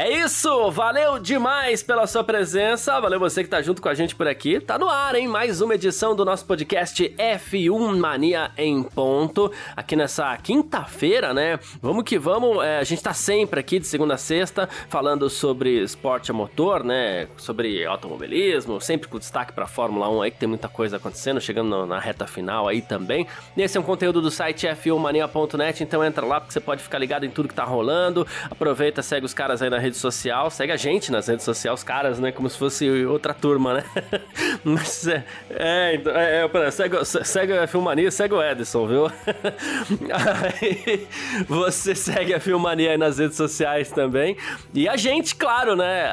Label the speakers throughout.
Speaker 1: É isso, valeu demais pela sua presença, valeu você que tá junto com a gente por aqui. Tá no ar, hein? Mais uma edição do nosso podcast F1 Mania em ponto, aqui nessa quinta-feira, né? Vamos que vamos, é, a gente tá sempre aqui de segunda a sexta falando sobre esporte a motor, né? Sobre automobilismo, sempre com destaque pra Fórmula 1 aí, que tem muita coisa acontecendo, chegando na reta final aí também. Esse é um conteúdo do site f1mania.net, então entra lá porque você pode ficar ligado em tudo que tá rolando. Aproveita, segue os caras aí na rede social, segue a gente nas redes sociais, os caras, né? Como se fosse outra turma, né? Mas é, é, então, é, é segue, segue a Filmania, segue o Edson, viu? Aí, você segue a Filmania aí nas redes sociais também. E a gente, claro, né?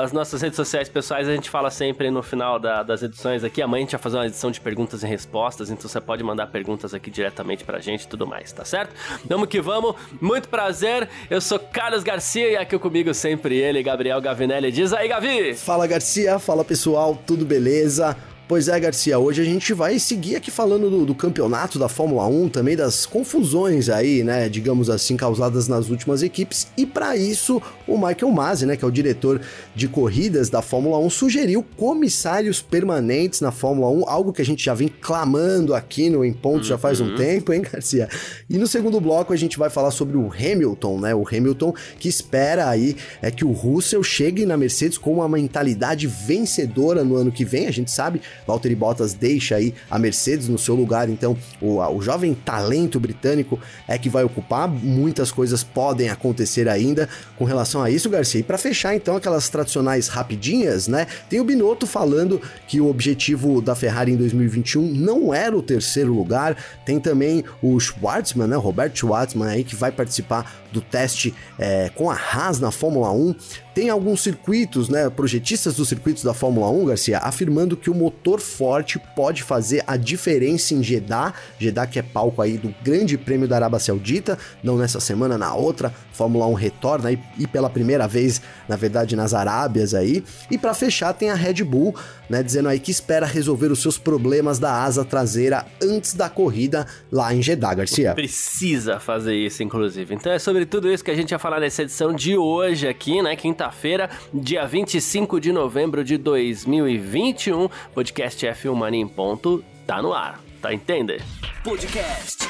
Speaker 1: As nossas redes sociais pessoais a gente fala sempre no final da, das edições aqui. Amanhã a gente vai fazer uma edição de perguntas e respostas, então você pode mandar perguntas aqui diretamente pra gente e tudo mais, tá certo? Vamos que vamos. Muito prazer. Eu sou Carlos Garcia e aqui comigo sempre ele, Gabriel Gavinelli. Diz aí, Gavi!
Speaker 2: Fala, Garcia. Fala, pessoal. Tudo beleza? Pois é, Garcia, hoje a gente vai seguir aqui falando do, do, campeonato da Fórmula 1, também das confusões aí, né, digamos assim, causadas nas últimas equipes. E para isso, o Michael Masi, né, que é o diretor de corridas da Fórmula 1, sugeriu comissários permanentes na Fórmula 1, algo que a gente já vem clamando aqui no Em Ponto uhum. já faz um uhum. tempo, hein, Garcia? E no segundo bloco a gente vai falar sobre o Hamilton, né, o Hamilton que espera aí é que o Russell chegue na Mercedes com uma mentalidade vencedora no ano que vem, a gente sabe Valtteri Bottas deixa aí a Mercedes no seu lugar, então o, o jovem talento britânico é que vai ocupar. Muitas coisas podem acontecer ainda com relação a isso, Garcia. E para fechar então aquelas tradicionais rapidinhas, né? Tem o Binotto falando que o objetivo da Ferrari em 2021 não era o terceiro lugar. Tem também o Schwartzman, né? Roberto Schwartzman aí que vai participar do teste é, com a Haas na Fórmula 1. Tem alguns circuitos, né, projetistas dos circuitos da Fórmula 1, Garcia, afirmando que o motor forte pode fazer a diferença em Jeddah, Jeddah que é palco aí do Grande Prêmio da Arábia Saudita, não nessa semana, na outra, Fórmula 1 retorna aí, e pela primeira vez, na verdade, nas Arábias aí. E para fechar tem a Red Bull, né, dizendo aí que espera resolver os seus problemas da asa traseira antes da corrida lá em Jeddah, Garcia.
Speaker 1: Precisa fazer isso, inclusive. Então é sobre tudo isso que a gente vai falar nessa edição de hoje aqui, né, quinta-feira, dia 25 de novembro de 2021. Podcast F1 Mania em ponto tá no ar, tá entendendo?
Speaker 3: Podcast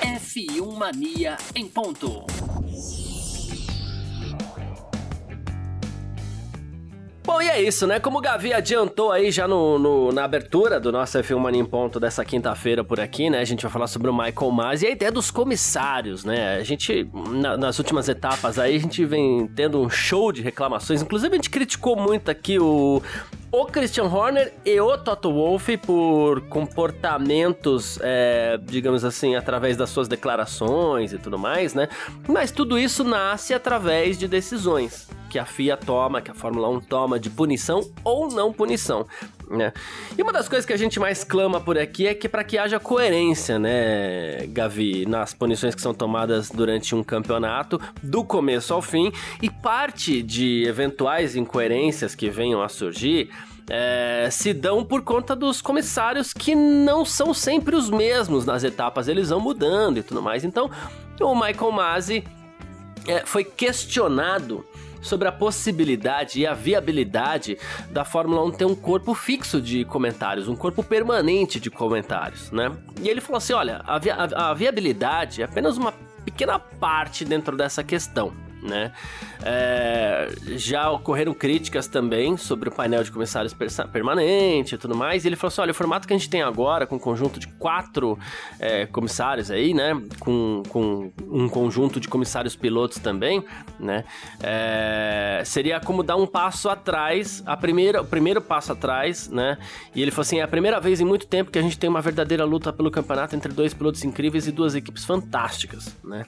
Speaker 3: F1 Mania em ponto.
Speaker 1: Bom, e é isso, né? Como o Gavi adiantou aí já no, no na abertura do nosso F1 Mania em Ponto dessa quinta-feira por aqui, né? A gente vai falar sobre o Michael Mas e a ideia dos comissários, né? A gente, na, nas últimas etapas aí, a gente vem tendo um show de reclamações. Inclusive, a gente criticou muito aqui o, o Christian Horner e o Toto Wolff por comportamentos, é, digamos assim, através das suas declarações e tudo mais, né? Mas tudo isso nasce através de decisões que a FIA toma, que a Fórmula 1 toma de punição ou não punição, né? E uma das coisas que a gente mais clama por aqui é que para que haja coerência, né, Gavi, nas punições que são tomadas durante um campeonato, do começo ao fim, e parte de eventuais incoerências que venham a surgir é, se dão por conta dos comissários que não são sempre os mesmos nas etapas, eles vão mudando e tudo mais. Então, o Michael Masi é, foi questionado sobre a possibilidade e a viabilidade da Fórmula 1 ter um corpo fixo de comentários, um corpo permanente de comentários, né? E ele falou assim: olha, a, vi a, a viabilidade é apenas uma pequena parte dentro dessa questão né? É, já ocorreram críticas também sobre o painel de comissários permanente e tudo mais. E ele falou assim: olha, o formato que a gente tem agora, com um conjunto de quatro é, comissários aí, né? Com, com um conjunto de comissários pilotos também, né? É, seria como dar um passo atrás, a primeira, o primeiro passo atrás, né? E ele falou assim: é a primeira vez em muito tempo que a gente tem uma verdadeira luta pelo campeonato entre dois pilotos incríveis e duas equipes fantásticas, né?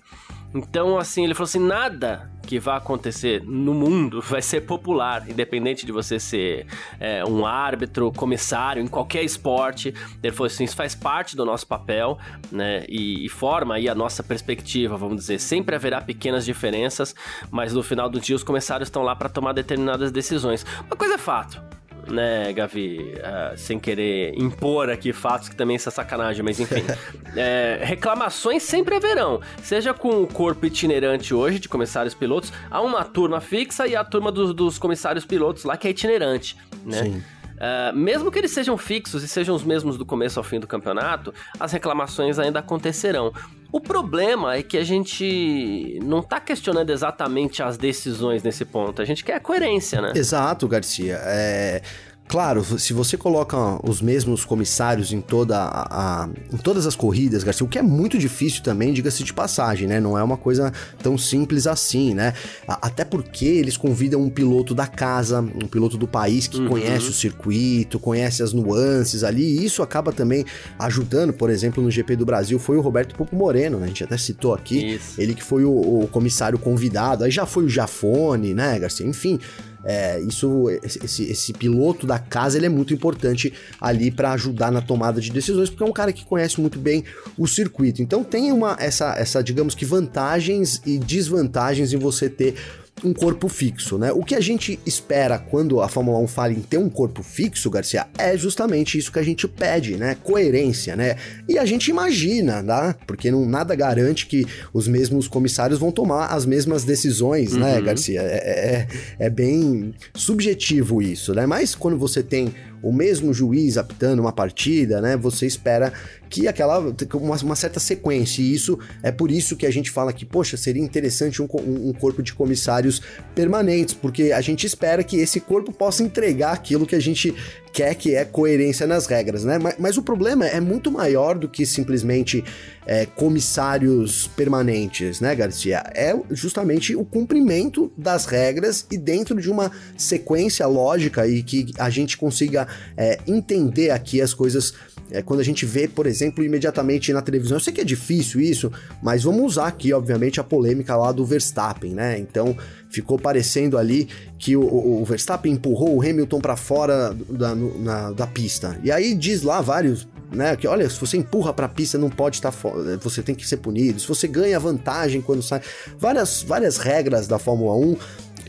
Speaker 1: Então, assim, ele falou assim: nada que vai acontecer no mundo vai ser popular, independente de você ser é, um árbitro, comissário, em qualquer esporte. Ele falou assim: isso faz parte do nosso papel, né? E, e forma aí a nossa perspectiva, vamos dizer. Sempre haverá pequenas diferenças, mas no final do dia os comissários estão lá para tomar determinadas decisões. Uma coisa é fato né, Gavi, uh, sem querer impor aqui fatos que também isso é sacanagem, mas enfim. é, reclamações sempre haverão, seja com o corpo itinerante hoje de comissários pilotos, há uma turma fixa e a turma dos, dos comissários pilotos lá que é itinerante, né? Sim. Uh, mesmo que eles sejam fixos e sejam os mesmos do começo ao fim do campeonato, as reclamações ainda acontecerão. O problema é que a gente não está questionando exatamente as decisões nesse ponto, a gente quer coerência, né?
Speaker 2: Exato, Garcia. É Claro, se você coloca os mesmos comissários em, toda a, a, em todas as corridas, Garcia, o que é muito difícil também, diga-se de passagem, né? Não é uma coisa tão simples assim, né? Até porque eles convidam um piloto da casa, um piloto do país que uhum. conhece o circuito, conhece as nuances ali, e isso acaba também ajudando, por exemplo, no GP do Brasil, foi o Roberto Popo Moreno, né? A gente até citou aqui, isso. ele que foi o, o comissário convidado, aí já foi o Jafone, né, Garcia? Enfim, é, isso, esse, esse, piloto da casa, ele é muito importante ali para ajudar na tomada de decisões, porque é um cara que conhece muito bem o circuito. Então tem uma essa, essa digamos que vantagens e desvantagens em você ter um corpo fixo, né? O que a gente espera quando a Fórmula 1 fala em ter um corpo fixo, Garcia, é justamente isso que a gente pede, né? Coerência, né? E a gente imagina, tá? Porque não, nada garante que os mesmos comissários vão tomar as mesmas decisões, né, uhum. né, Garcia? É, é, é bem subjetivo isso, né? Mas quando você tem o mesmo juiz apitando uma partida, né? Você espera que aquela uma, uma, certa sequência. E isso é por isso que a gente fala que, poxa, seria interessante um, um, corpo de comissários permanentes, porque a gente espera que esse corpo possa entregar aquilo que a gente quer, que é coerência nas regras, né? Mas, mas o problema é muito maior do que simplesmente é, comissários permanentes, né, Garcia? É justamente o cumprimento das regras e dentro de uma sequência lógica e que a gente consiga é, entender aqui as coisas é, quando a gente vê, por exemplo, imediatamente na televisão. Eu sei que é difícil isso, mas vamos usar aqui, obviamente, a polêmica lá do Verstappen, né? Então ficou parecendo ali que o, o Verstappen empurrou o Hamilton para fora da, na, da pista. E aí diz lá vários né? Que olha, se você empurra para a pista não pode estar tá você tem que ser punido. Se você ganha vantagem quando sai, várias várias regras da Fórmula 1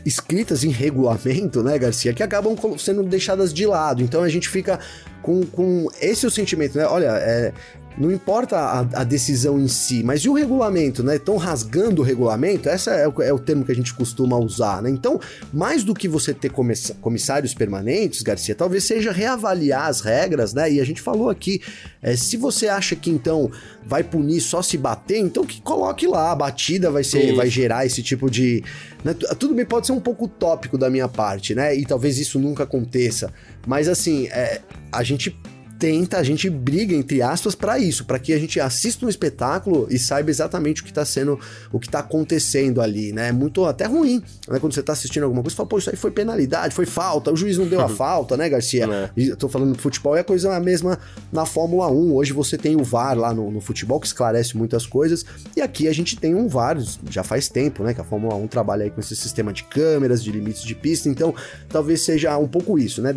Speaker 2: escritas em regulamento, né, Garcia, que acabam sendo deixadas de lado. Então a gente fica com, com esse é o sentimento, né? Olha, é, não importa a, a, decisão em si, mas e o regulamento, né? Estão rasgando o regulamento? Esse é o, é o, termo que a gente costuma usar, né? Então, mais do que você ter comissários permanentes, Garcia, talvez seja reavaliar as regras, né? E a gente falou aqui, é, se você acha que então vai punir só se bater, então que coloque lá, a batida vai ser, vai gerar esse tipo de. Né? Tudo bem, pode ser um pouco utópico da minha parte, né? E talvez isso nunca aconteça. Mas assim, é, a gente tenta, a gente briga, entre aspas, para isso, para que a gente assista um espetáculo e saiba exatamente o que tá sendo, o que tá acontecendo ali, né? É muito até ruim, né? Quando você tá assistindo alguma coisa, você fala, pô, isso aí foi penalidade, foi falta, o juiz não deu a falta, né, Garcia? É. Eu tô falando do futebol, é a coisa a mesma na Fórmula 1. Hoje você tem o VAR lá no, no futebol, que esclarece muitas coisas, e aqui a gente tem um VAR, já faz tempo, né, que a Fórmula 1 trabalha aí com esse sistema de câmeras, de limites de pista, então talvez seja um pouco isso, né?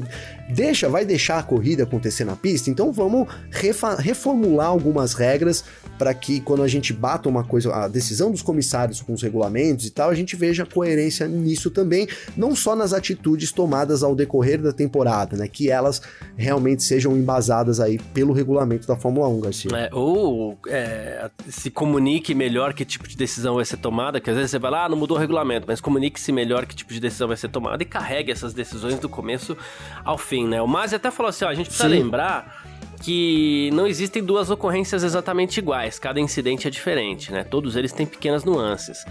Speaker 2: Deixa, vai deixar a corrida acontecer na pista, então vamos reformular algumas regras para que quando a gente bata uma coisa, a decisão dos comissários com os regulamentos e tal, a gente veja coerência nisso também, não só nas atitudes tomadas ao decorrer da temporada, né? Que elas realmente sejam embasadas aí pelo regulamento da Fórmula 1, Garcia.
Speaker 1: É, ou é, se comunique melhor que tipo de decisão vai ser tomada, que às vezes você vai lá, ah, não mudou o regulamento, mas comunique-se melhor que tipo de decisão vai ser tomada e carregue essas decisões do começo ao fim né? O Masi até falou assim, ó, a gente precisa Sim. lembrar que não existem duas ocorrências exatamente iguais, cada incidente é diferente, né? Todos eles têm pequenas nuances.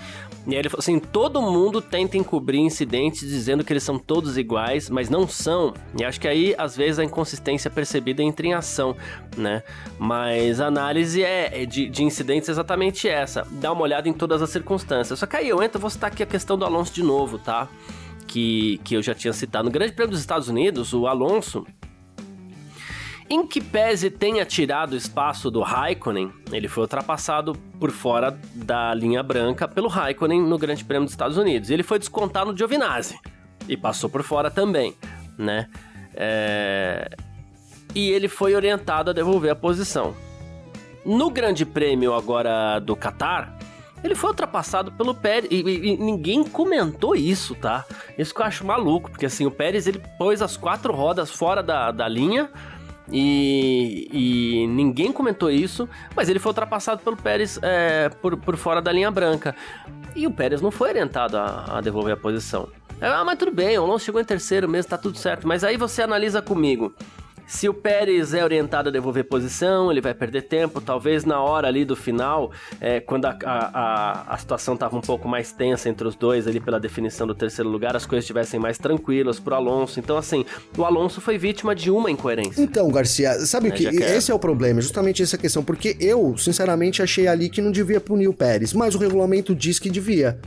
Speaker 1: E aí ele falou assim: todo mundo tenta encobrir incidentes dizendo que eles são todos iguais, mas não são. E acho que aí, às vezes, a inconsistência percebida entra em ação, né? Mas a análise é, é de, de incidentes é exatamente essa: dá uma olhada em todas as circunstâncias. Só que aí eu entro, vou citar aqui a questão do Alonso de novo, tá? que, que eu já tinha citado. No Grande Prêmio dos Estados Unidos, o Alonso Em que pese tenha tirado espaço do Raikkonen, ele foi ultrapassado por fora da linha branca pelo Raikkonen no Grande Prêmio dos Estados Unidos. Ele foi descontado no Giovinazzi e passou por fora também, né? É... E ele foi orientado a devolver a posição. No Grande Prêmio agora do Qatar, ele foi ultrapassado pelo Pérez e, e, e, ninguém comentou isso, tá? Isso que eu acho maluco, porque assim, o Pérez ele pôs as quatro rodas fora da, da linha e, e, ninguém comentou isso, mas ele foi ultrapassado pelo Pérez é, por, por fora da linha branca. E o Pérez não foi orientado a, a devolver a posição. Ah, mas tudo bem, o Alonso chegou em terceiro mesmo, tá tudo certo. Mas aí você analisa comigo. Se o Pérez é orientado a devolver posição, ele vai perder tempo. Talvez na hora ali do final, é, quando a, a, a situação estava um pouco mais tensa entre os dois ali pela definição do terceiro lugar, as coisas estivessem mais tranquilas pro Alonso. Então, assim, o Alonso foi vítima de uma incoerência.
Speaker 2: Então, Garcia, sabe o é, que? que esse é o problema, justamente essa questão. Porque eu, sinceramente, achei ali que não devia punir o Pérez, mas o regulamento diz que devia.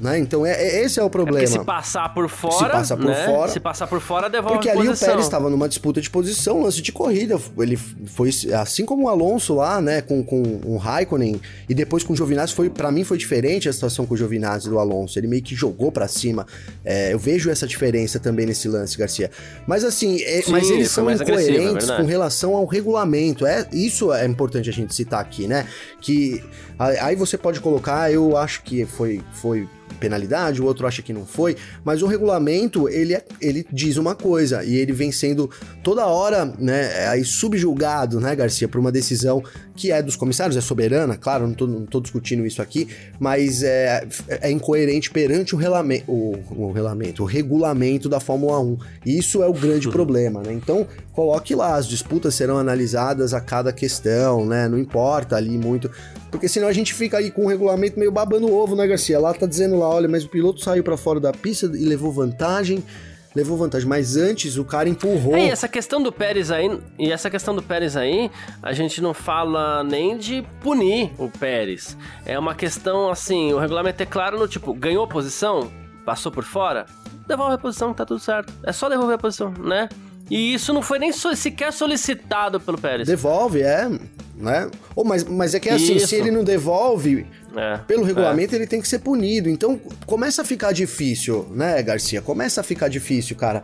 Speaker 2: Né? Então é, é, esse é o problema. É
Speaker 1: se passar por fora, se passar por né? fora, se passar por fora devolve
Speaker 2: Porque ali o Pérez estava numa disputa de posição, lance de corrida, ele foi assim como o Alonso lá, né, com, com o Raikkonen e depois com o Giovinazzi foi para mim foi diferente a situação com o Giovinazzi do Alonso, ele meio que jogou para cima. É, eu vejo essa diferença também nesse lance, Garcia. Mas assim, é, Sim, mas eles são incoerentes com relação ao regulamento. É isso é importante a gente citar aqui, né? Que aí você pode colocar, eu acho que foi foi penalidade, o outro acha que não foi, mas o regulamento, ele, é, ele diz uma coisa, e ele vem sendo toda hora, né, subjulgado, né, Garcia, por uma decisão que é dos comissários, é soberana, claro, não tô, não tô discutindo isso aqui, mas é, é incoerente perante o, relame, o, o, regulamento, o regulamento da Fórmula 1. Isso é o grande uhum. problema, né? Então, coloque lá, as disputas serão analisadas a cada questão, né? Não importa ali muito, porque senão a gente fica aí com o regulamento meio babando o ovo, né, Garcia? Lá tá dizendo lá, olha, mas o piloto saiu para fora da pista e levou vantagem levou vantagem, mas antes o cara empurrou. É,
Speaker 1: e essa questão do Pérez aí, e essa questão do Pérez aí, a gente não fala nem de punir o Pérez. É uma questão assim, o regulamento é claro no tipo, ganhou a posição, passou por fora, devolve a posição, tá tudo certo. É só devolver a posição, né? E isso não foi nem sequer solicitado pelo Pérez.
Speaker 2: Devolve, é né? Ou, mas, mas é que é assim, Isso. se ele não devolve, é, pelo regulamento é. ele tem que ser punido. Então começa a ficar difícil, né, Garcia? Começa a ficar difícil, cara.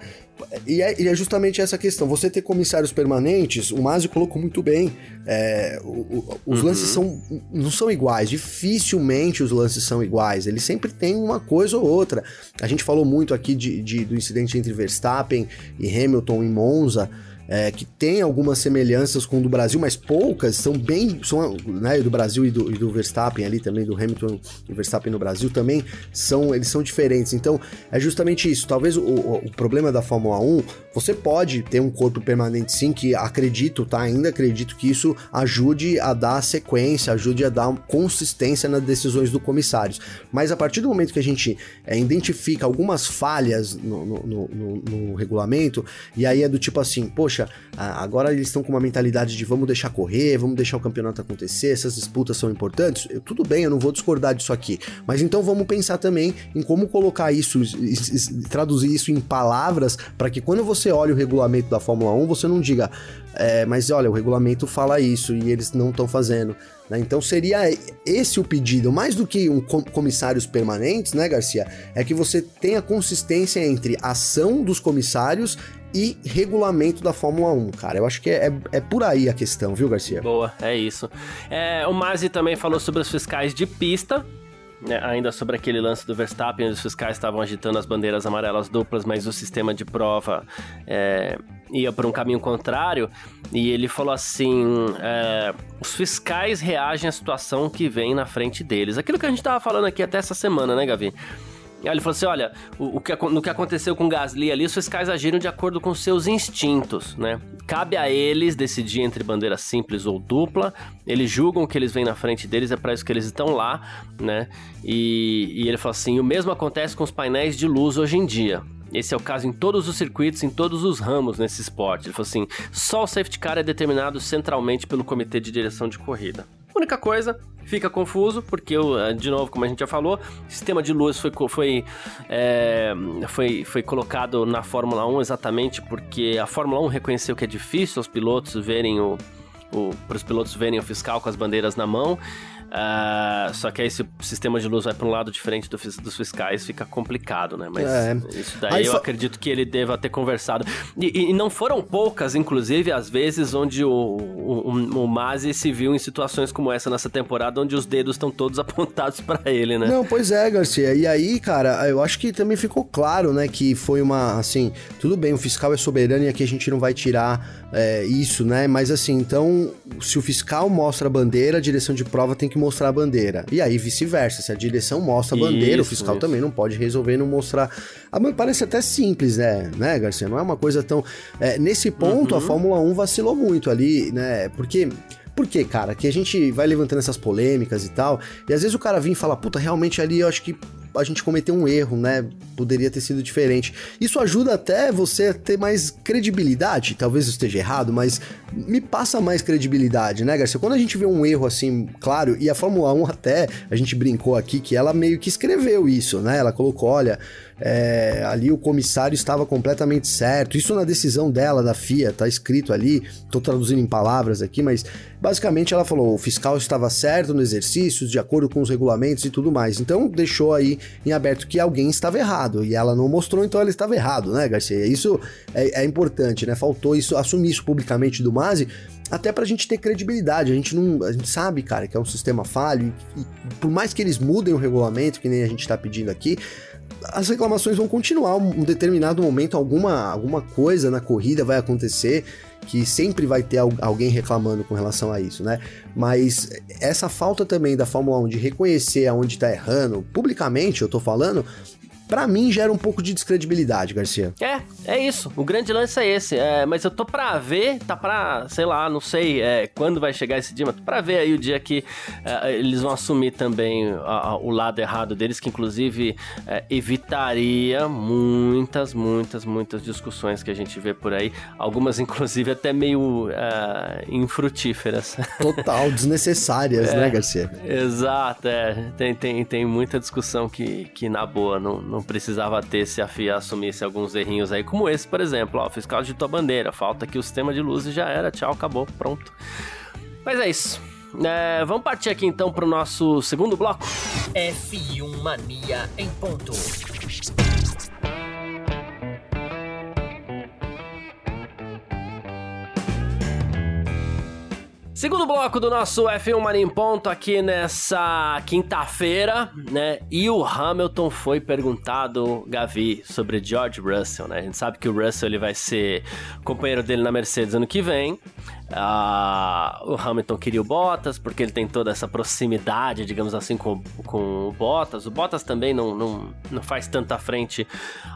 Speaker 2: E é, e é justamente essa questão. Você ter comissários permanentes, o Masi colocou muito bem. É, o, o, os uhum. lances são, não são iguais. Dificilmente os lances são iguais. Eles sempre têm uma coisa ou outra. A gente falou muito aqui de, de do incidente entre Verstappen e Hamilton em Monza é, que tem algumas semelhanças com o do Brasil, mas poucas, são bem. São, né, do Brasil e do, e do Verstappen ali também, do Hamilton e Verstappen no Brasil também, são, eles são diferentes. Então, é justamente isso. Talvez o, o, problema da Fórmula 1, você pode ter um corpo permanente sim, que acredito, tá? Ainda acredito que isso ajude a dar sequência, ajude a dar consistência nas decisões do comissários. Mas a partir do momento que a gente é, identifica algumas falhas no, no, no, no regulamento, e aí é do tipo assim, poxa, poxa, agora eles estão com uma mentalidade de vamos deixar correr, vamos deixar o campeonato acontecer, essas disputas são importantes. Eu, tudo bem, eu não vou discordar disso aqui. Mas então vamos pensar também em como colocar isso, traduzir isso em palavras, para que quando você olha o regulamento da Fórmula 1, você não diga, é, mas olha, o regulamento fala isso e eles não estão fazendo. Né? Então seria esse o pedido, mais do que um comissários permanentes, né, Garcia? É que você tenha consistência entre ação dos comissários e regulamento da Fórmula 1, cara. Eu acho que é, é, é por aí a questão, viu, Garcia?
Speaker 1: Boa, é isso. É, o Mazzi também falou sobre os fiscais de pista. Né, ainda sobre aquele lance do Verstappen, os fiscais estavam agitando as bandeiras amarelas duplas, mas o sistema de prova é, ia por um caminho contrário. E ele falou assim: é, os fiscais reagem à situação que vem na frente deles. Aquilo que a gente estava falando aqui até essa semana, né, Gavi? Ele falou assim: olha, o, o, que, no que aconteceu com Gasly ali, os fiscais agiram de acordo com seus instintos, né? Cabe a eles decidir entre bandeira simples ou dupla. Eles julgam o que eles veem na frente deles, é para isso que eles estão lá, né? E, e ele falou assim: o mesmo acontece com os painéis de luz hoje em dia. Esse é o caso em todos os circuitos, em todos os ramos nesse esporte. Ele falou assim: só o safety car é determinado centralmente pelo comitê de direção de corrida. Única coisa fica confuso, porque, eh, de novo, como a gente já falou, o sistema de luz foi, foi, é, foi, foi colocado na Fórmula 1 exatamente porque a Fórmula 1 reconheceu que é difícil os pilotos verem o, o para os pilotos verem o fiscal com as bandeiras na mão. Uh, só que aí se o sistema de luz vai para um lado diferente do, dos fiscais, fica complicado, né? Mas é. isso daí aí eu fa... acredito que ele deva ter conversado. E, e, não foram poucas, inclusive, as vezes onde o, o, o Mazi se viu em situações como essa nessa temporada, onde os dedos estão todos apontados para ele, né?
Speaker 2: Não, pois é, Garcia. E aí, cara, eu acho que também ficou claro, né, que foi uma, assim, tudo bem, o fiscal é soberano e aqui a gente não vai tirar é, isso, né? Mas assim, então, se o fiscal mostra a bandeira, a direção de prova tem que mostrar a bandeira. E aí vice-versa, se a direção mostra a bandeira, isso, o fiscal isso. também não pode resolver não mostrar. Parece até simples, né, né, Garcia? Não é uma coisa tão. É, nesse ponto, uhum. a Fórmula 1 vacilou muito ali, né? Porque. Por quê, cara? Que a gente vai levantando essas polêmicas e tal, e às vezes o cara vem e fala, puta, realmente ali eu acho que a gente cometeu um erro, né? Poderia ter sido diferente. Isso ajuda até você a ter mais credibilidade. Talvez eu esteja errado, mas me passa mais credibilidade, né, Garcia? Quando a gente vê um erro assim, claro, e a Fórmula 1 até, a gente brincou aqui que ela meio que escreveu isso, né? Ela colocou, olha, é, ali o comissário estava completamente certo. Isso na decisão dela, da FIA, tá escrito ali. Tô traduzindo em palavras aqui, mas basicamente ela falou: o fiscal estava certo no exercício, de acordo com os regulamentos e tudo mais. Então deixou aí em aberto que alguém estava errado e ela não mostrou, então ela estava errado, né, Garcia? Isso é, é importante, né? Faltou isso, assumir isso publicamente do Masi até pra gente ter credibilidade. A gente não. A gente sabe, cara, que é um sistema falho, e, e, por mais que eles mudem o regulamento, que nem a gente tá pedindo aqui, as reclamações vão continuar. Um determinado momento, alguma, alguma coisa na corrida vai acontecer que sempre vai ter alguém reclamando com relação a isso, né? Mas essa falta também da Fórmula 1 de reconhecer aonde tá errando, publicamente eu tô falando, para mim gera um pouco de descredibilidade, Garcia.
Speaker 1: É, é isso. O grande lance é esse. É, mas eu tô pra ver, tá pra, sei lá, não sei é, quando vai chegar esse dia, mas tô pra ver aí o dia que é, eles vão assumir também a, a, o lado errado deles, que inclusive é, evitaria muitas, muitas, muitas discussões que a gente vê por aí. Algumas, inclusive, até meio é, infrutíferas.
Speaker 2: Total, desnecessárias, né, Garcia?
Speaker 1: Exato, é. Tem, tem, tem muita discussão que, que na boa, não, não não precisava ter se a FIA assumisse alguns errinhos aí, como esse, por exemplo. Ó, fiscal de tua bandeira, falta aqui o sistema de luzes já era, tchau, acabou, pronto. Mas é isso. É, vamos partir aqui então para o nosso segundo bloco.
Speaker 3: F1 Mania em ponto.
Speaker 1: Segundo bloco do nosso F1 Mania em Ponto aqui nessa quinta-feira, né? E o Hamilton foi perguntado, Gavi, sobre George Russell, né? A gente sabe que o Russell ele vai ser companheiro dele na Mercedes ano que vem. Ah, o Hamilton queria o Bottas, porque ele tem toda essa proximidade, digamos assim, com, com o Bottas. O Bottas também não, não, não faz tanta frente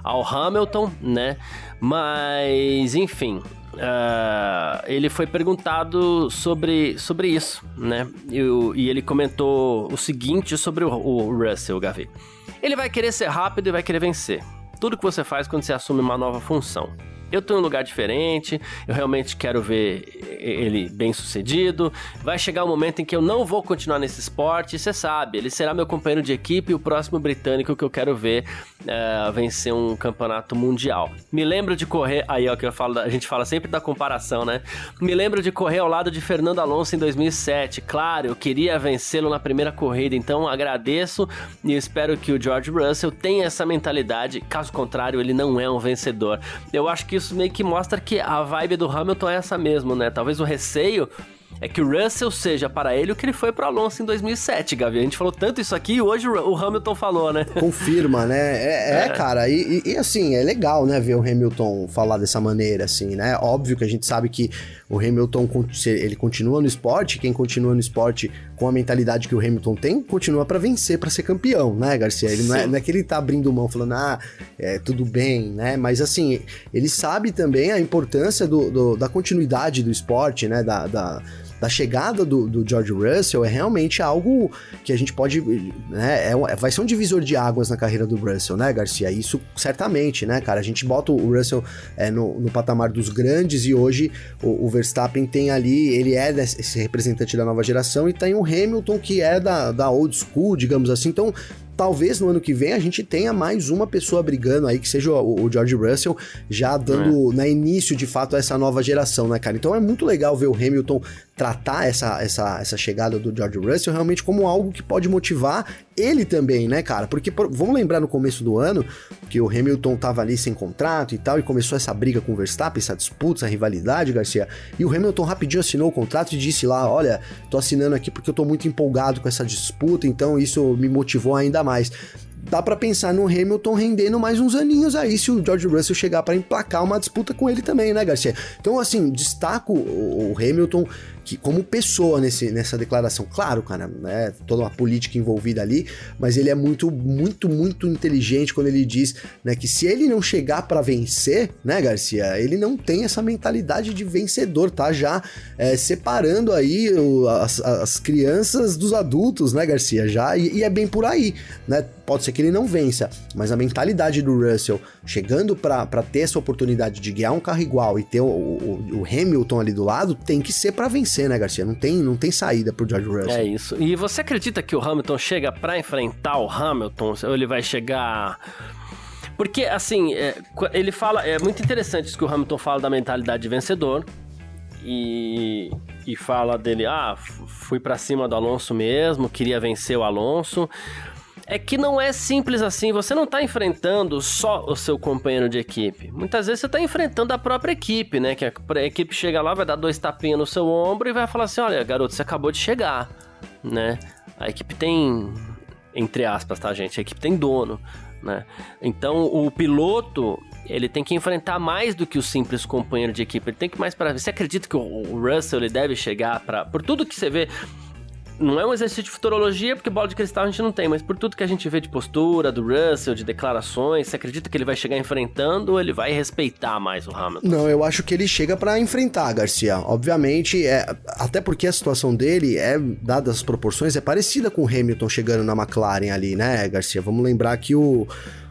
Speaker 1: ao Hamilton, né? Mas, enfim, Uh, ele foi perguntado sobre, sobre isso, né? E, e, ele comentou o seguinte sobre o, o Russell, Gavi. Ele vai querer ser rápido e vai querer vencer. Tudo que você faz quando você assume uma nova função eu tô em um lugar diferente, eu realmente quero ver ele bem sucedido. Vai chegar um momento em que eu não vou continuar nesse esporte, você sabe, ele será meu companheiro de equipe e o próximo britânico que eu quero ver uh, vencer um campeonato mundial. Me lembro de correr, aí ó, que eu falo, a gente fala sempre da comparação, né? Me lembro de correr ao lado de Fernando Alonso em 2007. Claro, eu queria vencê-lo na primeira corrida, então agradeço e espero que o George Russell tenha essa mentalidade. Caso contrário, ele não é um vencedor. Eu acho que isso meio que mostra que a vibe do Hamilton é essa mesmo, né? Talvez o receio é que o Russell seja para ele o que ele foi para Alonso em 2007, Gavi. A gente falou tanto isso aqui e hoje o Hamilton falou, né?
Speaker 2: Confirma, né? É, é, é. cara, e, e, assim, é legal, né, ver o Hamilton falar dessa maneira, assim, né? Óbvio que a gente sabe que o Hamilton, ele continua no esporte, quem continua no esporte com a mentalidade que o Hamilton tem, continua para vencer, para ser campeão, né, Garcia? Ele não é, não é, que ele tá abrindo mão falando, ah, é, tudo bem, né? Mas assim, ele sabe também a importância do, do da continuidade do esporte, né? da, da da chegada do, do George Russell é realmente algo que a gente pode. Né, é, vai ser um divisor de águas na carreira do Russell, né, Garcia? Isso certamente, né, cara? A gente bota o Russell é, no, no patamar dos grandes e hoje o, o, Verstappen tem ali, ele é esse representante da nova geração e tem o Hamilton que é da, da old school, digamos assim. Então, talvez no ano que vem a gente tenha mais uma pessoa brigando aí, que seja o, o George Russell, já dando é. né, início de fato a essa nova geração, né, cara? Então é muito legal ver o Hamilton tratar essa, essa, essa chegada do George Russell realmente como algo que pode motivar ele também, né, cara? Porque por, vamos lembrar no começo do ano que o Hamilton tava ali sem contrato e tal, e começou essa briga com o Verstappen, essa disputa, essa rivalidade, Garcia. E o Hamilton rapidinho assinou o contrato e disse lá: Olha, tô assinando aqui porque eu tô muito empolgado com essa disputa, então isso me motivou ainda mais dá para pensar no Hamilton rendendo mais uns aninhos aí se o George Russell chegar para emplacar uma disputa com ele também, né, Garcia? Então, assim, destaco o Hamilton que como pessoa nesse, nessa declaração. Claro, cara, né, toda uma política envolvida ali, mas ele é muito, muito, muito inteligente quando ele diz, né, que se ele não chegar para vencer, né, Garcia, ele não tem essa mentalidade de vencedor, tá? Já é, separando aí o, as, as, crianças dos adultos, né, Garcia? Já e, e é bem por aí, né? Pode ser que ele não vença, mas a mentalidade do Russell chegando para ter essa oportunidade de guiar um carro igual e ter o, o, o Hamilton ali do lado, tem que ser para vencer, né, Garcia? Não tem, não tem saída pro George Russell.
Speaker 1: É isso. E você acredita que o Hamilton chega para enfrentar o Hamilton? Ou ele vai chegar. Porque, assim, é, ele fala. É muito interessante isso que o Hamilton fala da mentalidade de vencedor. E, e fala dele, ah, fui para cima do Alonso mesmo, queria vencer o Alonso é que não é simples assim. Você não está enfrentando só o seu companheiro de equipe. Muitas vezes você está enfrentando a própria equipe, né? Que a equipe chega lá, vai dar dois tapinhas no seu ombro e vai falar assim: olha, garoto, você acabou de chegar, né? A equipe tem. Entre aspas, tá, gente? A equipe tem dono, né? Então o piloto ele tem que enfrentar mais do que o simples companheiro de equipe. Ele tem que mais para. Você acredita que o Russell ele deve chegar para por tudo que você vê? Não é um exercício de futurologia, porque bola de cristal a gente não tem, mas por tudo que a gente vê de postura, do Russell, de declarações, você acredita que ele vai chegar enfrentando ou ele vai respeitar mais o Hamilton?
Speaker 2: Não, eu acho que ele chega para enfrentar, Garcia. Obviamente, é, até porque a situação dele é, dadas as proporções, é parecida com o Hamilton chegando na McLaren ali, né, Garcia? Vamos lembrar que o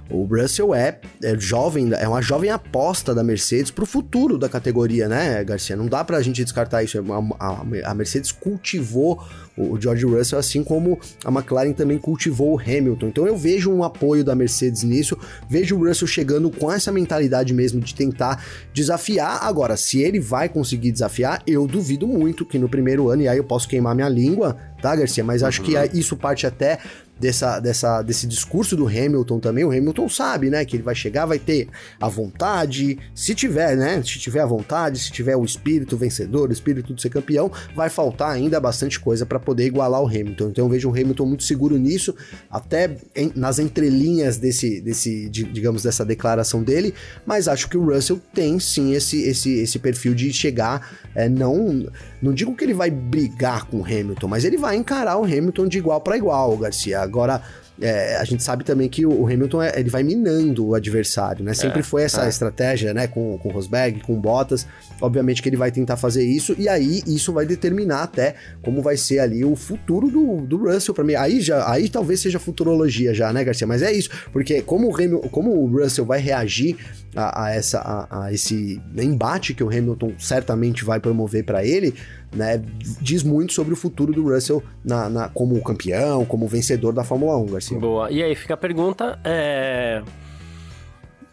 Speaker 2: o Russell é, é jovem, é uma jovem aposta da Mercedes pro futuro da categoria, né, Garcia? Não dá pra gente descartar isso. A, a Mercedes cultivou o George Russell, assim como a McLaren também cultivou o Hamilton. Então eu vejo um apoio da Mercedes nisso, vejo o Russell chegando com essa mentalidade mesmo de tentar desafiar. Agora, se ele vai conseguir desafiar, eu duvido muito que no primeiro ano, e aí eu posso queimar minha língua, tá, Garcia? Mas acho uhum. que isso parte até dessa, dessa, desse discurso do Hamilton também, o Hamilton sabe, né, que ele vai chegar, vai ter a vontade, se tiver, né, se tiver a vontade, se tiver o espírito vencedor, o espírito de ser campeão, vai faltar ainda bastante coisa para poder igualar o Hamilton. Então eu vejo o Hamilton muito seguro nisso, até em, nas entrelinhas desse, desse de, digamos, dessa declaração dele, mas acho que o Russell tem sim esse, esse, esse perfil de chegar, é, não, não digo que ele vai brigar com o Hamilton, mas ele vai encarar o Hamilton de igual para igual, Garcia. Agora, é, a gente sabe também que o Hamilton é, ele vai minando o adversário, né? Sempre é, foi essa é. estratégia, né? Com, com o Rosberg, com o Bottas. Obviamente que ele vai tentar fazer isso, e aí isso vai determinar até como vai ser ali o futuro do, do Russell para mim. Aí já, aí talvez seja futurologia já, né, Garcia? Mas é isso, porque como o, Hamilton, como o Russell vai reagir a, a essa, a, a, esse embate que o Hamilton certamente vai promover para ele, né, diz muito sobre o futuro do Russell na, na, como campeão, como vencedor da Fórmula 1, Garcia.
Speaker 1: Boa. E aí fica a pergunta, é...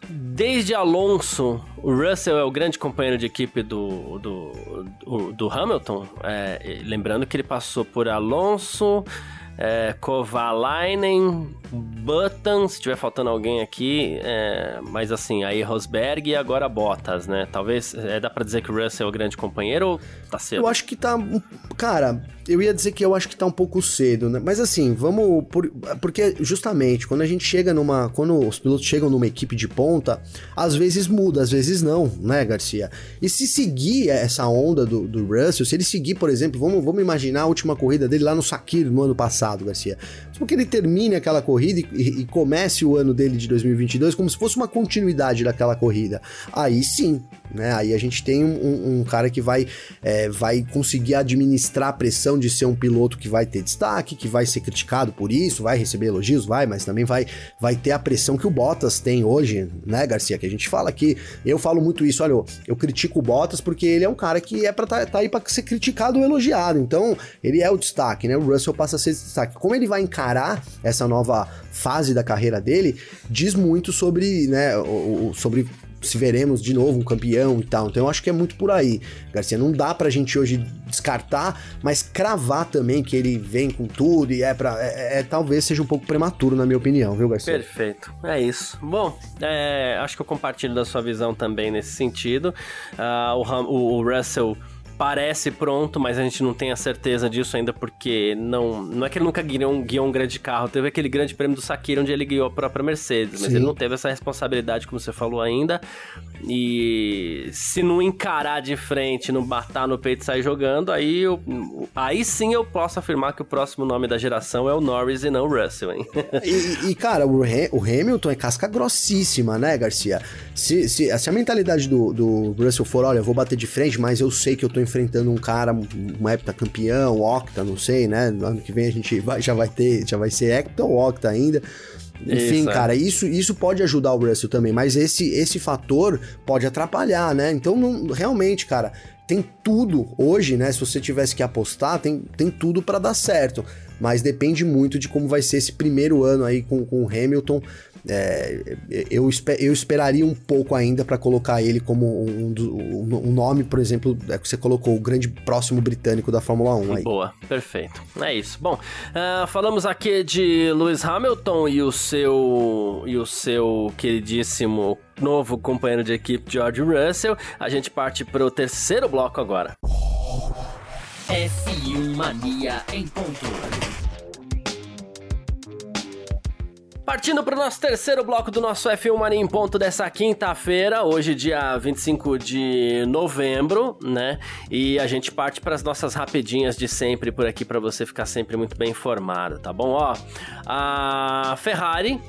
Speaker 1: Desde Alonso, o Russell é o grande companheiro de equipe do, do, do, do Hamilton. É, lembrando que ele passou por Alonso, é, Kovalainen, Button, se tiver faltando alguém aqui, é, mas assim, aí Rosberg e agora Bottas, né? Talvez, é, dá pra dizer que o Russell é o grande companheiro ou tá cedo?
Speaker 2: Eu acho que tá, cara, eu ia dizer que eu acho que tá um pouco cedo, né? Mas assim, vamos, por, porque justamente, quando a gente chega numa, quando os pilotos chegam numa equipe de ponta, às vezes muda, às vezes não, né, Garcia? E se seguir essa onda do, do Russell, se ele seguir, por exemplo, vamos, vamos imaginar a última corrida dele lá no Sakir no ano passado, Garcia. Porque ele termine aquela corrida e, e, e comece o ano dele de 2022 como se fosse uma continuidade daquela corrida. Aí sim, né? Aí a gente tem um, um cara que vai, é, vai conseguir administrar a pressão de ser um piloto que vai ter destaque, que vai ser criticado por isso, vai receber elogios, vai, mas também vai, vai ter a pressão que o Bottas tem hoje, né, Garcia? Que a gente fala que eu falo muito isso, olha, eu, eu critico o Bottas porque ele é um cara que é pra tá, tá aí pra ser criticado ou elogiado, então ele é o destaque, né? O Russell passa a ser destaque. Como ele vai encarar essa nova fase da carreira dele, diz muito sobre, né, sobre se veremos de novo um campeão e tal. Então eu acho que é muito por aí, Garcia. Não dá pra gente hoje descartar, mas cravar também que ele vem com tudo e é pra. É, é, é talvez seja um pouco prematuro, na minha opinião, viu, Garcia?
Speaker 1: Perfeito. É isso. Bom, é, acho que eu compartilho da sua visão também nesse sentido. Uh, o, o Russell parece pronto, mas a gente não tem a certeza disso ainda porque não, não é que ele nunca guiou um, guiou um grande carro. Teve aquele grande prêmio do Sakira onde ele guiou a própria Mercedes, mas Sim. ele não teve essa responsabilidade, como você falou ainda. E se não encarar de frente, não batar no peito e sair jogando, aí, eu, aí sim eu posso afirmar que o próximo nome da geração é o Norris e não o Russell, hein?
Speaker 2: e, e, cara, o, o, Hamilton é casca grossíssima, né, Garcia? Se, se, se a mentalidade do, do Russell for, olha, eu vou bater de frente, mas eu sei que eu tô enfrentando um cara, um heptacampeão, octa, não sei, né? No ano que vem a gente vai, já vai ter, já vai ser hepta ou octa ainda. Enfim, isso, é. cara, isso, isso pode ajudar o Russell também, mas esse, esse fator pode atrapalhar, né? Então, não, realmente, cara, tem tudo hoje, né? Se você tivesse que apostar, tem, tem tudo para dar certo. Mas depende muito de como vai ser esse primeiro ano aí com, com o Hamilton. É, eu, eu esperaria um pouco ainda para colocar ele como um, um, um, nome, por exemplo, é que você colocou, o grande próximo britânico da Fórmula 1 aí.
Speaker 1: Boa, perfeito. É isso. Bom, uh, falamos aqui de Lewis Hamilton e o seu e o seu queridíssimo novo companheiro de equipe George Russell. A gente parte para o terceiro bloco agora. F1 Mania em ponto. Partindo para o nosso terceiro bloco do nosso F1 Mania em ponto dessa quinta-feira, hoje dia 25 de novembro, né? E a gente parte para as nossas rapidinhas de sempre por aqui para você ficar sempre muito bem informado, tá bom? Ó, a Ferrari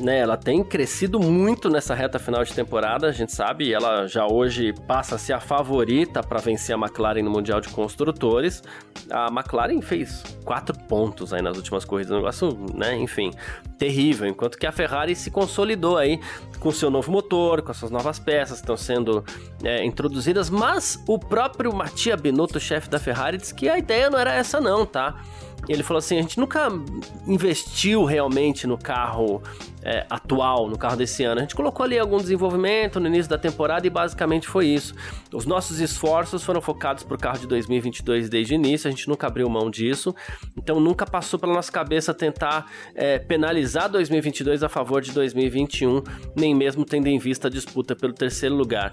Speaker 1: né, ela tem crescido muito nessa reta final de temporada, a gente sabe, ela já hoje passa a ser a favorita para vencer a McLaren no Mundial de Construtores. A McLaren fez quatro pontos aí nas últimas corridas, um negócio, né, enfim, terrível, enquanto que a Ferrari se consolidou aí com seu novo motor, com as suas novas peças que estão sendo é, introduzidas, mas o próprio Mattia Binotto, chefe da Ferrari, disse que a ideia não era essa não, tá? Ele falou assim: a gente nunca investiu realmente no carro é, atual, no carro desse ano. A gente colocou ali algum desenvolvimento no início da temporada e basicamente foi isso. Os nossos esforços foram focados para o carro de 2022 desde o início, a gente nunca abriu mão disso. Então nunca passou pela nossa cabeça tentar é, penalizar 2022 a favor de 2021, nem mesmo tendo em vista a disputa pelo terceiro lugar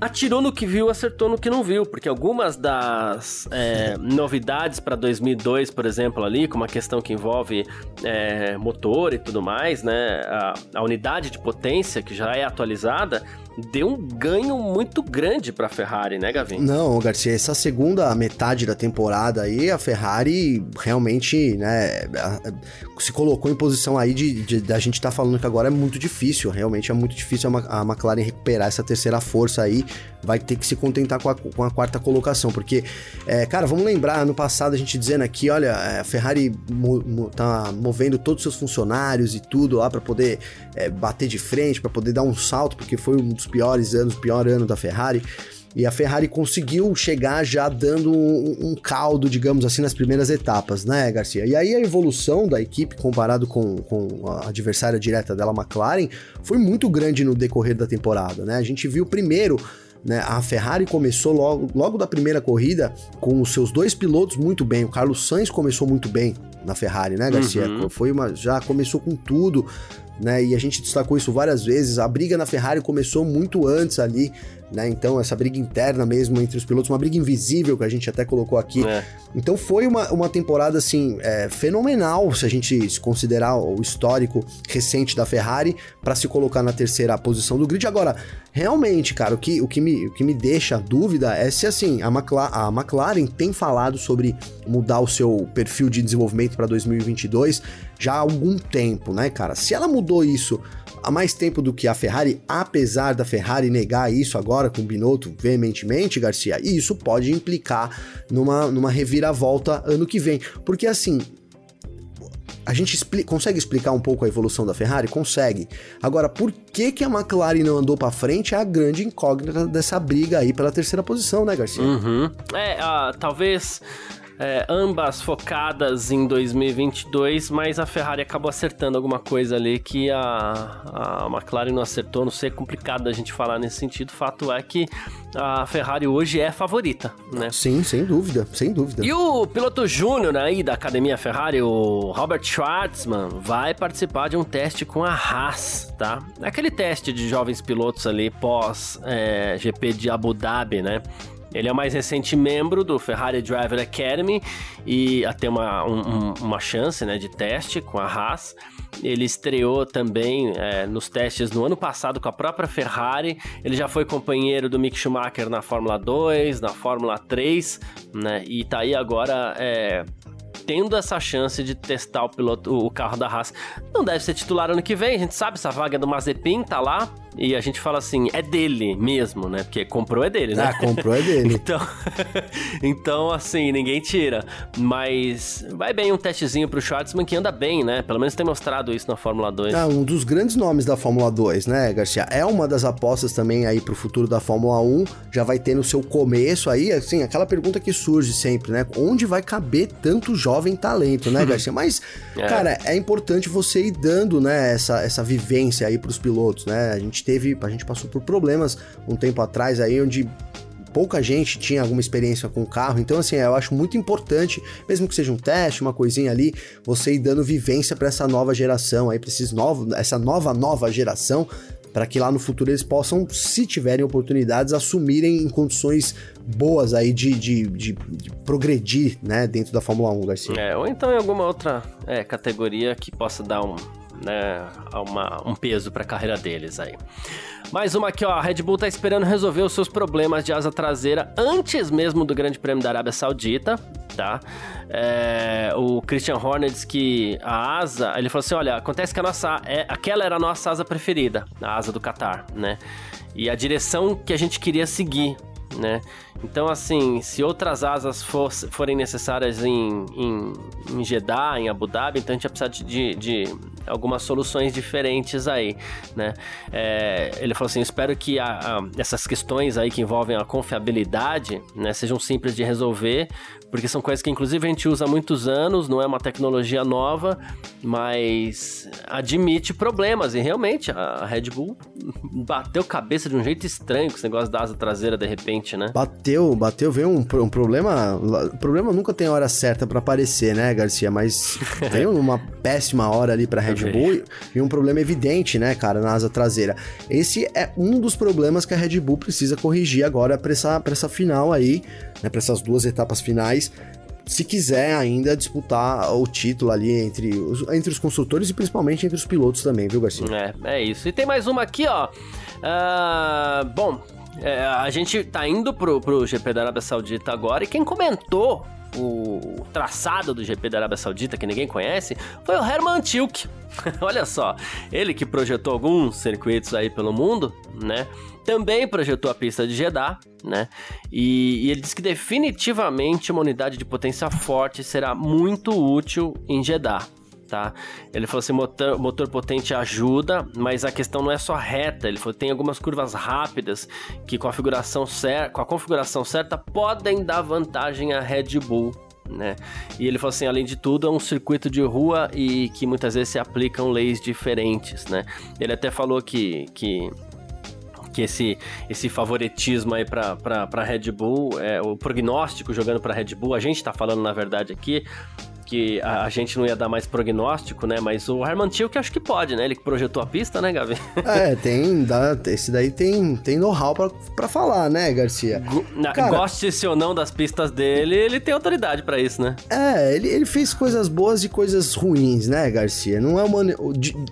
Speaker 1: atirou no que viu, acertou no que não viu, porque algumas das é, novidades para 2002, por exemplo, ali, como a questão que envolve é, motor e tudo mais, né, a, a unidade de potência que já é atualizada, deu um ganho muito grande para a Ferrari, né, Gavin?
Speaker 2: Não, Garcia, essa segunda metade da temporada aí, a Ferrari realmente, né, se colocou em posição aí de, de, de a gente tá falando que agora é muito difícil, realmente é muito difícil a, McLaren recuperar essa terceira força aí, vai ter que se contentar com a, com a quarta colocação, porque, é, cara, vamos lembrar, ano passado a gente dizendo aqui, olha, é, a Ferrari mo, mo, tá movendo todos os seus funcionários e tudo lá para poder é, bater de frente, para poder dar um salto, porque foi um dos piores anos, pior ano da Ferrari. E a Ferrari conseguiu chegar já dando um, um, caldo, digamos assim, nas primeiras etapas, né, Garcia? E aí a evolução da equipe comparado com, com a adversária direta dela, McLaren, foi muito grande no decorrer da temporada, né? A gente viu primeiro né? A Ferrari começou logo, logo da primeira corrida com os seus dois pilotos muito bem. O Carlos Sainz começou muito bem na Ferrari, né, Garcia? Uhum. Foi uma, já começou com tudo, né? E a gente destacou isso várias vezes. A briga na Ferrari começou muito antes ali, né? Então, essa briga interna mesmo entre os pilotos, uma briga invisível que a gente até colocou aqui. É. Então, foi uma, uma temporada, assim, é, fenomenal, se a gente considerar o histórico recente da Ferrari, para se colocar na terceira posição do grid. Agora, realmente, cara, o que, o que, me, o que me deixa dúvida é se, assim, a, McLaren, a McLaren tem falado sobre mudar o seu perfil de desenvolvimento para 2022 já há algum tempo, né, cara? Se ela mudou isso há mais tempo do que a Ferrari, apesar da Ferrari negar isso agora com o Binotto veementemente, Garcia, e isso pode implicar numa, numa reviravolta ano que vem. Porque assim, a gente consegue explicar um pouco a evolução da Ferrari? Consegue. Agora, por que, que a McLaren não andou para frente é a grande incógnita dessa briga aí pela terceira posição, né, Garcia?
Speaker 1: Uhum. É, uh, talvez é, ambas focadas em 2022, mas a Ferrari acabou acertando alguma coisa ali que a, a McLaren não acertou. Não sei, é complicado a gente falar nesse sentido. Fato é que a Ferrari hoje é favorita, né?
Speaker 2: Sim, sem dúvida, sem dúvida.
Speaker 1: E o piloto júnior aí da academia Ferrari, o Robert Schwartzman, vai participar de um teste com a Haas, tá? Aquele teste de jovens pilotos ali pós é, GP de Abu Dhabi, né? Ele é o mais recente membro do Ferrari Driver Academy e até uma, um, uma chance né, de teste com a Haas. Ele estreou também é, nos testes no ano passado com a própria Ferrari. Ele já foi companheiro do Mick Schumacher na Fórmula 2, na Fórmula 3, né? E tá aí agora é, tendo essa chance de testar o piloto, o carro da Haas. Não deve ser titular ano que vem, a gente sabe, essa vaga do Mazepin tá lá, e a gente fala assim, é dele mesmo, né? Porque comprou é dele, né?
Speaker 2: Ah, comprou é dele.
Speaker 1: então, então, assim, ninguém tira. Mas vai bem um testezinho pro Schwartzman que anda bem, né? Pelo menos tem mostrado isso na Fórmula 2.
Speaker 2: Ah, um dos grandes nomes da Fórmula 2, né, Garcia? É uma das apostas também aí pro futuro da Fórmula 1. Já vai ter no seu começo aí, assim, aquela pergunta que surge sempre, né? Onde vai caber tanto jovem talento, né, Garcia? Mas, é. cara, é importante você ir dando, né, essa, essa vivência aí pros pilotos, né? A gente teve, a gente passou por problemas um tempo atrás aí, onde pouca gente tinha alguma experiência com o carro. Então, assim, eu acho muito importante, mesmo que seja um teste, uma coisinha ali, você ir dando vivência para essa nova geração, aí para esses novos, essa nova nova geração, para que lá no futuro eles possam, se tiverem oportunidades, assumirem em condições boas aí de, de, de, de progredir, né, dentro da Fórmula 1, Garcia.
Speaker 1: É, ou então em alguma outra é, categoria que possa dar um né, uma, um peso para a carreira deles aí. Mais uma aqui, ó. A Red Bull tá esperando resolver os seus problemas de asa traseira antes mesmo do Grande Prêmio da Arábia Saudita, tá? É, o Christian Horner disse que a asa, ele falou assim: olha, acontece que a nossa, é, aquela era a nossa asa preferida, a asa do Qatar, né? E a direção que a gente queria seguir, né? Então, assim, se outras asas for, forem necessárias em, em, em Jeddah, em Abu Dhabi, então a gente vai precisar de, de algumas soluções diferentes aí, né? É, ele falou assim, espero que a, a, essas questões aí que envolvem a confiabilidade, né, sejam simples de resolver, porque são coisas que inclusive a gente usa há muitos anos, não é uma tecnologia nova, mas admite problemas. E realmente a Red Bull bateu cabeça de um jeito estranho com esse negócio da asa traseira de repente, né?
Speaker 2: Bateu, bateu, veio um, um problema. O problema nunca tem hora certa para aparecer, né, Garcia? Mas veio uma péssima hora ali pra Red Bull e um problema evidente, né, cara, na asa traseira. Esse é um dos problemas que a Red Bull precisa corrigir agora pra essa, pra essa final aí, né, pra essas duas etapas finais se quiser ainda disputar o título ali entre os, entre os construtores e principalmente entre os pilotos também, viu, Garcia?
Speaker 1: É, é isso. E tem mais uma aqui, ó. Uh, bom, é, a gente tá indo pro, pro GP da Arábia Saudita agora e quem comentou o traçado do GP da Arábia Saudita, que ninguém conhece, foi o Herman Tilke. Olha só, ele que projetou alguns circuitos aí pelo mundo, né? Também projetou a pista de Jeddah, né? E, e, ele disse que definitivamente uma unidade de potência forte será muito útil em Jeddah. Tá? Ele falou assim: motor, motor potente ajuda, mas a questão não é só reta. Ele falou: tem algumas curvas rápidas que, com a, configuração cer com a configuração certa, podem dar vantagem à Red Bull né? E ele falou assim, além de tudo, é um circuito de rua e que muitas vezes se aplicam leis diferentes, né? Ele até falou que, que que esse, esse favoritismo aí para Red Bull, é, o prognóstico jogando para Red Bull, a gente está falando na verdade aqui, que a, a, gente não ia dar mais prognóstico, né? Mas o Herman que acho que pode, né? Ele que projetou a pista, né, Gavi?
Speaker 2: É, tem. Dá, esse daí tem, tem know-how pra, pra falar, né, Garcia?
Speaker 1: Go, na, Cara, goste-se ou não das pistas dele, ele tem autoridade para isso, né?
Speaker 2: É, ele, ele fez coisas boas e coisas ruins, né, Garcia? Não é uma.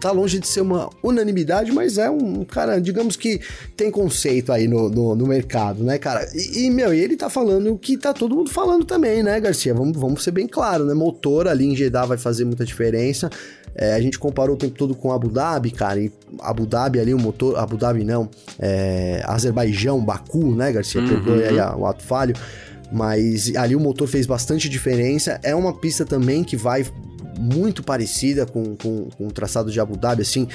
Speaker 2: Tá longe de ser uma unanimidade, mas é um cara, digamos que tem conceito aí no, no, no mercado, né, cara? E, e, meu, e ele tá falando o que tá todo mundo falando também, né, Garcia? Vamos, vamos ser bem claro, né? motor ali em Jeddah vai fazer muita diferença. É, a gente comparou o tempo todo com Abu Dhabi, cara, e Abu Dhabi ali, o motor. Abu Dhabi não, é, Azerbaijão, Baku, né, Garcia? Uhum. Perdoe aí o ato falho. Mas ali o motor fez bastante diferença. É uma pista também que vai muito parecida com, com, com o traçado de Abu Dhabi, assim,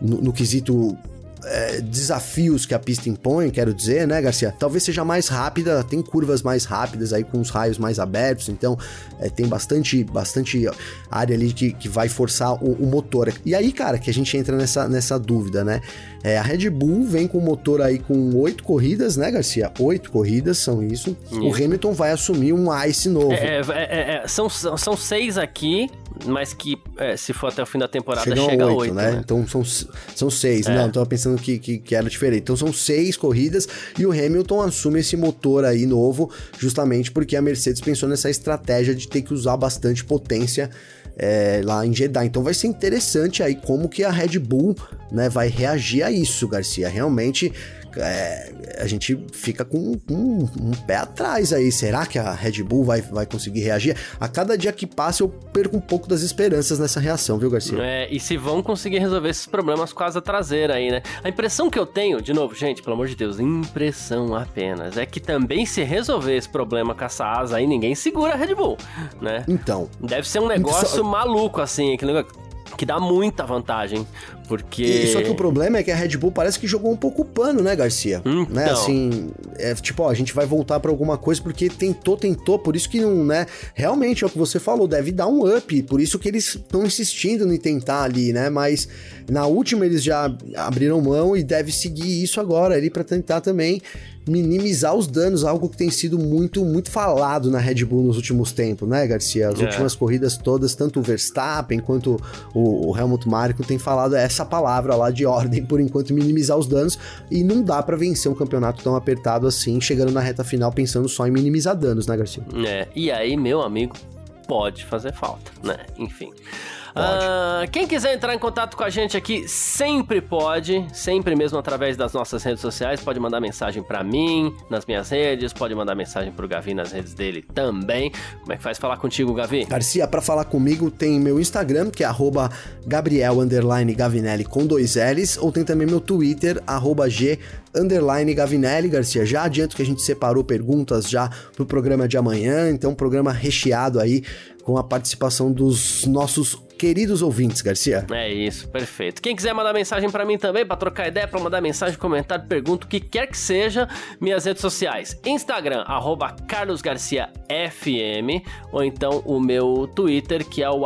Speaker 2: no, no quesito é, desafios que a pista impõe, quero dizer, né, Garcia? Talvez seja mais rápida, tem curvas mais rápidas aí com os raios mais abertos, então é, tem bastante, bastante área ali que, que vai forçar o, o, motor. E aí, cara, que a gente entra nessa, nessa dúvida, né? É, a Red Bull vem com o motor aí com oito corridas, né, Garcia? Oito corridas são isso. isso. O Hamilton vai assumir um ICE novo.
Speaker 1: É, é, é, são, são seis aqui, mas que é, se for até o fim da temporada Chegam chega a oito, né?
Speaker 2: né? Então são, são seis. É. Não, tava pensando que, que, que, era diferente. Então são seis corridas e o Hamilton assume esse motor aí novo, justamente porque a Mercedes pensou nessa estratégia de ter que usar bastante potência é, lá em Jeddah. Então vai ser interessante aí como que a Red Bull né, vai reagir a isso, Garcia. Realmente é, a gente fica com, com um, um, pé atrás aí. Será que a Red Bull vai, vai conseguir reagir? A cada dia que passa eu perco um pouco das esperanças nessa reação, viu, Garcia?
Speaker 1: É, e se vão conseguir resolver esses problemas com a asa traseira aí, né? A impressão que eu tenho, de novo, gente, pelo amor de Deus, impressão apenas, é que também se resolver esse problema com essa asa aí, ninguém segura a Red Bull, né?
Speaker 2: Então.
Speaker 1: Deve ser um negócio maluco, assim, que dá muita vantagem, porque...
Speaker 2: E, só que o problema é que a Red Bull parece que jogou um pouco o pano, né, Garcia? Então... Né, assim, é, tipo, ó, a gente vai voltar para alguma coisa porque tentou, tentou, por isso que não, né, realmente é o que você falou, deve dar um up, por isso que eles estão insistindo em tentar ali, né, mas na última eles já abriram mão e deve seguir isso agora ali para tentar também minimizar os danos, algo que tem sido muito, muito falado na Red Bull nos últimos tempos, né, Garcia? As é. últimas corridas todas, tanto o Verstappen quanto o, o Helmut Marko tem falado essa palavra lá de ordem, por enquanto, minimizar os danos, e não dá para vencer um campeonato tão apertado assim, chegando na reta final pensando só em minimizar danos, né, Garcia?
Speaker 1: É, e aí, meu amigo, pode fazer falta, né? Enfim. Uh, quem quiser entrar em contato com a gente aqui, sempre pode, sempre mesmo através das nossas redes sociais, pode mandar mensagem para mim nas minhas redes, pode mandar mensagem pro Gavi nas redes dele também. Como é que faz falar contigo, Gavi?
Speaker 2: Garcia, para falar comigo tem meu Instagram, que é Gabriel Gavinelli com dois L's, ou tem também meu Twitter, G underline Gavinelli, Garcia. Já adianto que a gente separou perguntas já pro programa de amanhã, então um programa recheado aí com a participação dos nossos queridos ouvintes, Garcia.
Speaker 1: É isso, perfeito. Quem quiser mandar mensagem para mim também, para trocar ideia, para mandar mensagem, comentário, pergunta, o que quer que seja, minhas redes sociais. Instagram, arroba carlosgarciafm, ou então o meu Twitter, que é o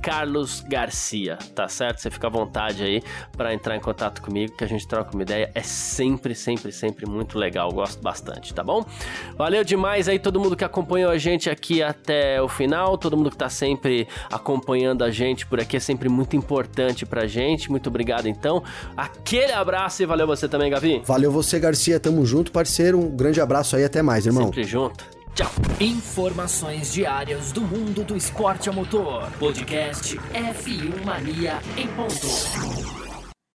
Speaker 1: carlosgarcia, tá certo? Você fica à vontade aí para entrar em contato comigo, que a gente troca uma ideia. É sempre, sempre, sempre muito legal. Gosto bastante, tá bom? Valeu demais aí todo mundo que acompanhou a gente aqui até o final, todo mundo que tá sempre acompanhando a gente por aqui é sempre muito importante pra gente. Muito obrigado, então. Aquele abraço e valeu você também, Gavi.
Speaker 2: Valeu você, Garcia. Tamo junto, parceiro. Um grande abraço aí. Até mais, irmão.
Speaker 1: Sempre junto. Tchau.
Speaker 3: Informações diárias do mundo do esporte a motor. Podcast F1 Mania em ponto.